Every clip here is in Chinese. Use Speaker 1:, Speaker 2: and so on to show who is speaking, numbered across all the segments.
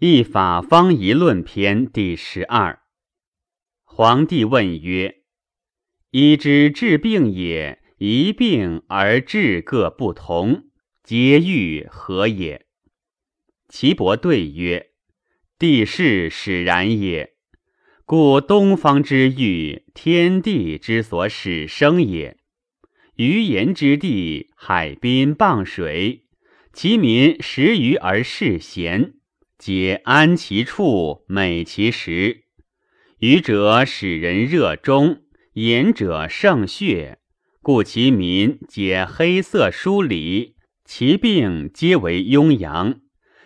Speaker 1: 一法方一论篇第十二。皇帝问曰：“医之治病也，一病而治各不同，皆欲何也？”岐伯对曰：“地势使然也。故东方之欲，天地之所始生也。鱼盐之地，海滨傍水，其民食鱼而嗜咸。”皆安其处，美其食。愚者使人热中，言者胜血，故其民皆黑色疏离，其病皆为庸阳。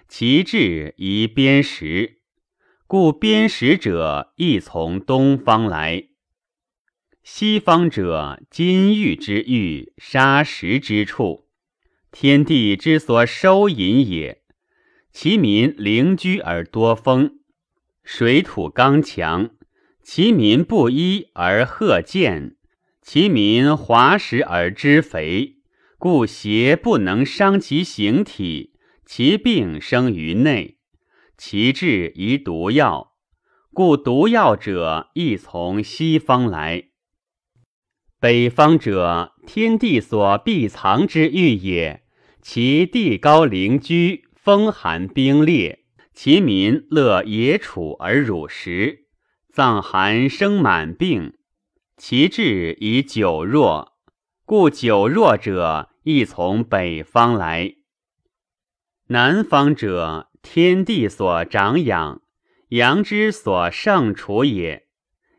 Speaker 1: 其治宜砭石，故砭石者亦从东方来。西方者金玉之玉，砂石之处，天地之所收引也。其民灵居而多风，水土刚强；其民不衣而褐健，其民滑食而知肥，故邪不能伤其形体，其病生于内。其治宜毒药，故毒药者亦从西方来。北方者，天地所必藏之欲也，其地高陵居。风寒冰裂，其民乐野处而辱食，藏寒生满病。其志以久弱，故久弱者亦从北方来。南方者，天地所长养，阳之所盛处也。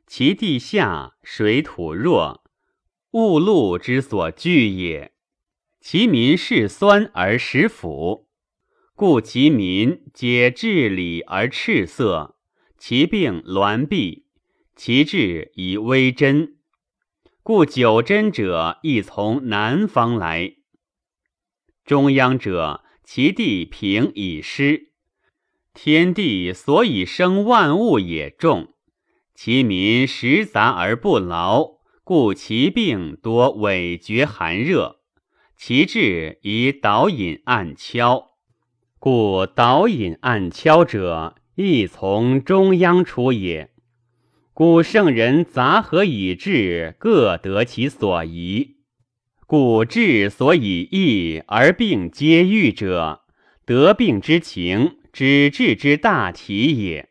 Speaker 1: 其地下水土弱，物露之所聚也。其民嗜酸而食腐。故其民皆治理而赤色，其病挛闭，其治以微针。故九针者亦从南方来。中央者，其地平以湿，天地所以生万物也重，其民食杂而不劳，故其病多痿厥寒热，其治以导引暗敲。故导引暗敲者，亦从中央出也。故圣人杂合以治，各得其所宜。故治所以易而病皆愈者，得病之情，知治之大体也。